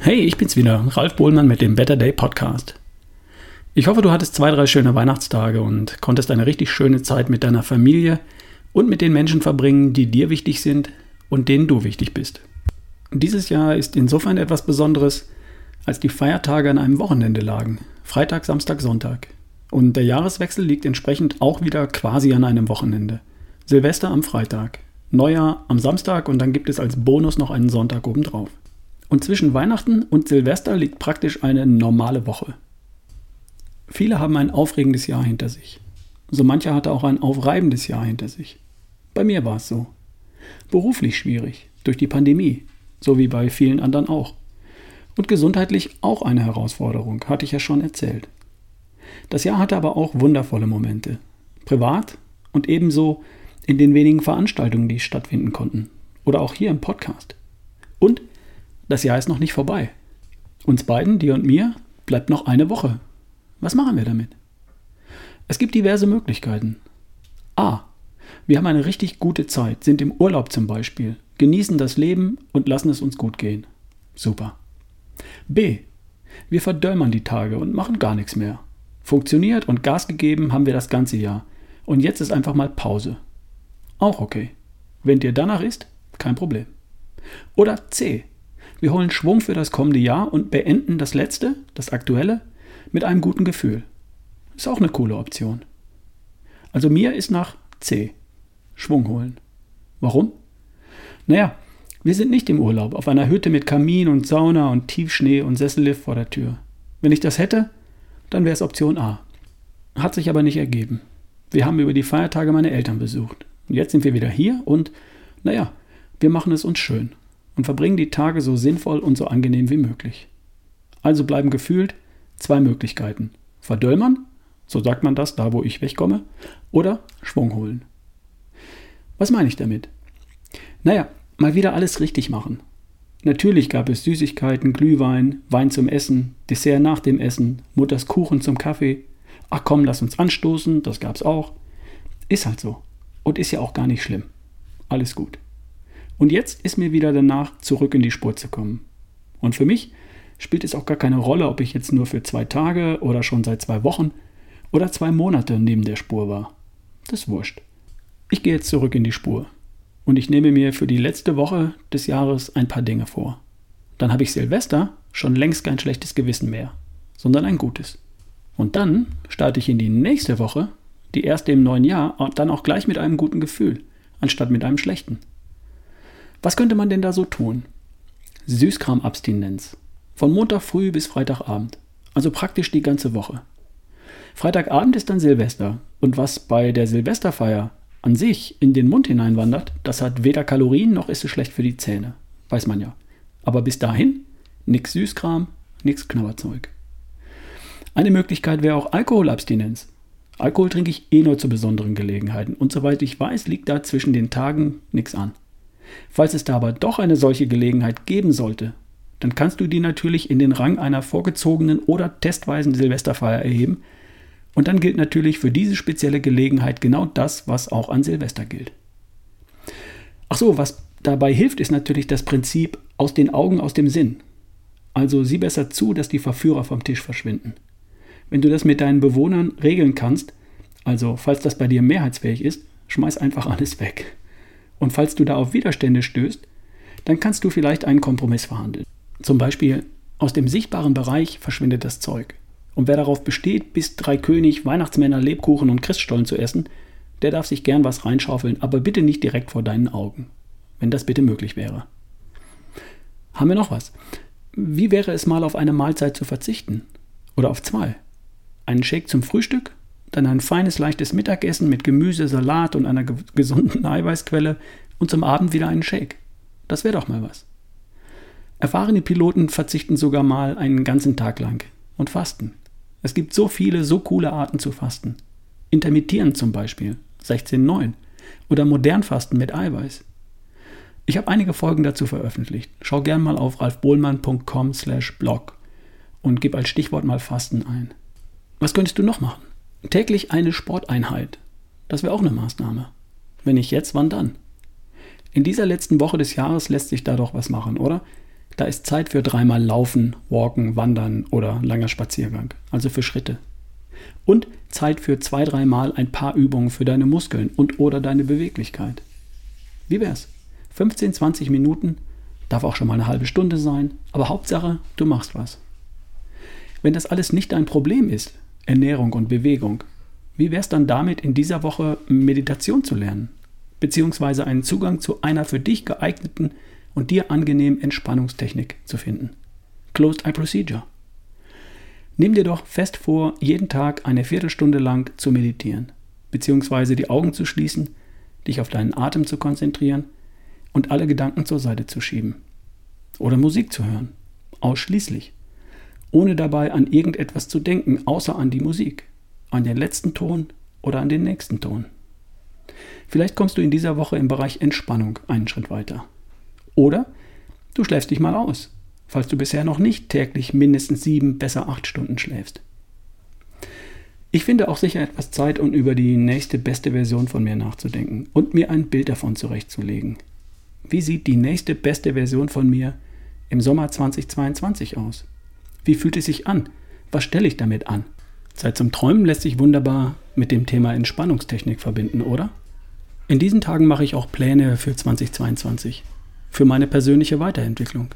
Hey, ich bin's wieder, Ralf Bohlmann mit dem Better Day Podcast. Ich hoffe, du hattest zwei, drei schöne Weihnachtstage und konntest eine richtig schöne Zeit mit deiner Familie und mit den Menschen verbringen, die dir wichtig sind und denen du wichtig bist. Dieses Jahr ist insofern etwas Besonderes, als die Feiertage an einem Wochenende lagen. Freitag, Samstag, Sonntag. Und der Jahreswechsel liegt entsprechend auch wieder quasi an einem Wochenende. Silvester am Freitag, Neujahr am Samstag und dann gibt es als Bonus noch einen Sonntag obendrauf. Und zwischen Weihnachten und Silvester liegt praktisch eine normale Woche. Viele haben ein aufregendes Jahr hinter sich. So mancher hatte auch ein aufreibendes Jahr hinter sich. Bei mir war es so. Beruflich schwierig, durch die Pandemie, so wie bei vielen anderen auch. Und gesundheitlich auch eine Herausforderung, hatte ich ja schon erzählt. Das Jahr hatte aber auch wundervolle Momente. Privat und ebenso in den wenigen Veranstaltungen, die stattfinden konnten. Oder auch hier im Podcast. Und das Jahr ist noch nicht vorbei. Uns beiden, dir und mir, bleibt noch eine Woche. Was machen wir damit? Es gibt diverse Möglichkeiten. A. Wir haben eine richtig gute Zeit, sind im Urlaub zum Beispiel, genießen das Leben und lassen es uns gut gehen. Super. B. Wir verdömmern die Tage und machen gar nichts mehr. Funktioniert und Gas gegeben haben wir das ganze Jahr. Und jetzt ist einfach mal Pause. Auch okay. Wenn dir danach ist, kein Problem. Oder C. Wir holen Schwung für das kommende Jahr und beenden das letzte, das aktuelle, mit einem guten Gefühl. Ist auch eine coole Option. Also mir ist nach C. Schwung holen. Warum? Naja, wir sind nicht im Urlaub auf einer Hütte mit Kamin und Sauna und Tiefschnee und Sessellift vor der Tür. Wenn ich das hätte, dann wäre es Option A. Hat sich aber nicht ergeben. Wir haben über die Feiertage meine Eltern besucht. Und jetzt sind wir wieder hier und, naja, wir machen es uns schön und verbringen die Tage so sinnvoll und so angenehm wie möglich. Also bleiben gefühlt zwei Möglichkeiten. Verdöllmern, so sagt man das, da wo ich wegkomme, oder Schwung holen. Was meine ich damit? Naja, mal wieder alles richtig machen. Natürlich gab es Süßigkeiten, Glühwein, Wein zum Essen, Dessert nach dem Essen, Mutters Kuchen zum Kaffee. Ach komm, lass uns anstoßen, das gab's auch. Ist halt so. Und ist ja auch gar nicht schlimm. Alles gut. Und jetzt ist mir wieder danach, zurück in die Spur zu kommen. Und für mich spielt es auch gar keine Rolle, ob ich jetzt nur für zwei Tage oder schon seit zwei Wochen oder zwei Monate neben der Spur war. Das ist wurscht. Ich gehe jetzt zurück in die Spur. Und ich nehme mir für die letzte Woche des Jahres ein paar Dinge vor. Dann habe ich Silvester schon längst kein schlechtes Gewissen mehr, sondern ein gutes. Und dann starte ich in die nächste Woche, die erste im neuen Jahr, dann auch gleich mit einem guten Gefühl, anstatt mit einem schlechten. Was könnte man denn da so tun? Süßkramabstinenz. Von Montag früh bis Freitagabend. Also praktisch die ganze Woche. Freitagabend ist dann Silvester. Und was bei der Silvesterfeier an sich in den Mund hineinwandert, das hat weder Kalorien noch ist es schlecht für die Zähne. Weiß man ja. Aber bis dahin nix Süßkram, nix Knabberzeug. Eine Möglichkeit wäre auch Alkoholabstinenz. Alkohol trinke ich eh nur zu besonderen Gelegenheiten und soweit ich weiß, liegt da zwischen den Tagen nichts an. Falls es da aber doch eine solche Gelegenheit geben sollte, dann kannst du die natürlich in den Rang einer vorgezogenen oder testweisen Silvesterfeier erheben. Und dann gilt natürlich für diese spezielle Gelegenheit genau das, was auch an Silvester gilt. Ach so, was dabei hilft, ist natürlich das Prinzip aus den Augen, aus dem Sinn. Also sieh besser zu, dass die Verführer vom Tisch verschwinden. Wenn du das mit deinen Bewohnern regeln kannst, also falls das bei dir mehrheitsfähig ist, schmeiß einfach alles weg. Und falls du da auf Widerstände stößt, dann kannst du vielleicht einen Kompromiss verhandeln. Zum Beispiel, aus dem sichtbaren Bereich verschwindet das Zeug. Und wer darauf besteht, bis drei König, Weihnachtsmänner, Lebkuchen und Christstollen zu essen, der darf sich gern was reinschaufeln, aber bitte nicht direkt vor deinen Augen. Wenn das bitte möglich wäre. Haben wir noch was? Wie wäre es mal auf eine Mahlzeit zu verzichten? Oder auf zwei? Einen Shake zum Frühstück dann ein feines, leichtes Mittagessen mit Gemüse, Salat und einer gesunden Eiweißquelle und zum Abend wieder einen Shake. Das wäre doch mal was. Erfahrene Piloten verzichten sogar mal einen ganzen Tag lang und fasten. Es gibt so viele, so coole Arten zu fasten. Intermittieren zum Beispiel, 16,9. Oder Modernfasten mit Eiweiß. Ich habe einige Folgen dazu veröffentlicht. Schau gern mal auf ralfbohlmann.com slash blog und gib als Stichwort mal Fasten ein. Was könntest du noch machen? Täglich eine Sporteinheit. Das wäre auch eine Maßnahme. Wenn nicht jetzt, wann dann? In dieser letzten Woche des Jahres lässt sich da doch was machen, oder? Da ist Zeit für dreimal Laufen, Walken, Wandern oder langer Spaziergang, also für Schritte. Und Zeit für zwei, dreimal ein paar Übungen für deine Muskeln und oder deine Beweglichkeit. Wie wär's? 15, 20 Minuten, darf auch schon mal eine halbe Stunde sein, aber Hauptsache, du machst was. Wenn das alles nicht dein Problem ist, Ernährung und Bewegung, wie wär's dann damit, in dieser Woche Meditation zu lernen? Beziehungsweise einen Zugang zu einer für dich geeigneten und dir angenehmen Entspannungstechnik zu finden. Closed Eye Procedure. Nimm dir doch fest vor, jeden Tag eine Viertelstunde lang zu meditieren, beziehungsweise die Augen zu schließen, dich auf deinen Atem zu konzentrieren und alle Gedanken zur Seite zu schieben. Oder Musik zu hören. Ausschließlich. Ohne dabei an irgendetwas zu denken, außer an die Musik. An den letzten Ton oder an den nächsten Ton. Vielleicht kommst du in dieser Woche im Bereich Entspannung einen Schritt weiter. Oder du schläfst dich mal aus, falls du bisher noch nicht täglich mindestens sieben, besser acht Stunden schläfst. Ich finde auch sicher etwas Zeit, um über die nächste beste Version von mir nachzudenken und mir ein Bild davon zurechtzulegen. Wie sieht die nächste beste Version von mir im Sommer 2022 aus? Wie fühlt es sich an? Was stelle ich damit an? Zeit zum Träumen lässt sich wunderbar mit dem Thema Entspannungstechnik verbinden, oder? In diesen Tagen mache ich auch Pläne für 2022, für meine persönliche Weiterentwicklung.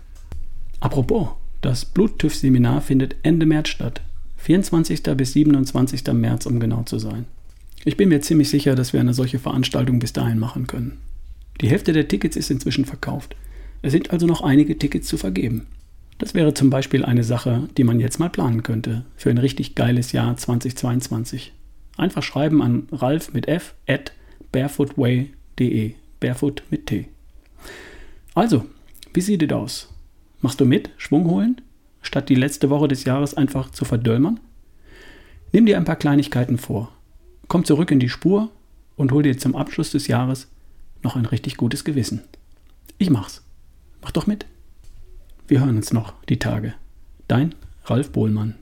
Apropos, das Bluttüff-Seminar findet Ende März statt, 24. bis 27. März, um genau zu sein. Ich bin mir ziemlich sicher, dass wir eine solche Veranstaltung bis dahin machen können. Die Hälfte der Tickets ist inzwischen verkauft. Es sind also noch einige Tickets zu vergeben. Das wäre zum Beispiel eine Sache, die man jetzt mal planen könnte für ein richtig geiles Jahr 2022. Einfach schreiben an ralf mit f at barefootway.de. Barefoot mit T. Also, wie sieht es aus? Machst du mit, Schwung holen, statt die letzte Woche des Jahres einfach zu verdölmern? Nimm dir ein paar Kleinigkeiten vor. Komm zurück in die Spur und hol dir zum Abschluss des Jahres noch ein richtig gutes Gewissen. Ich mach's. Mach doch mit. Wir hören uns noch die Tage. Dein Ralf Bohlmann.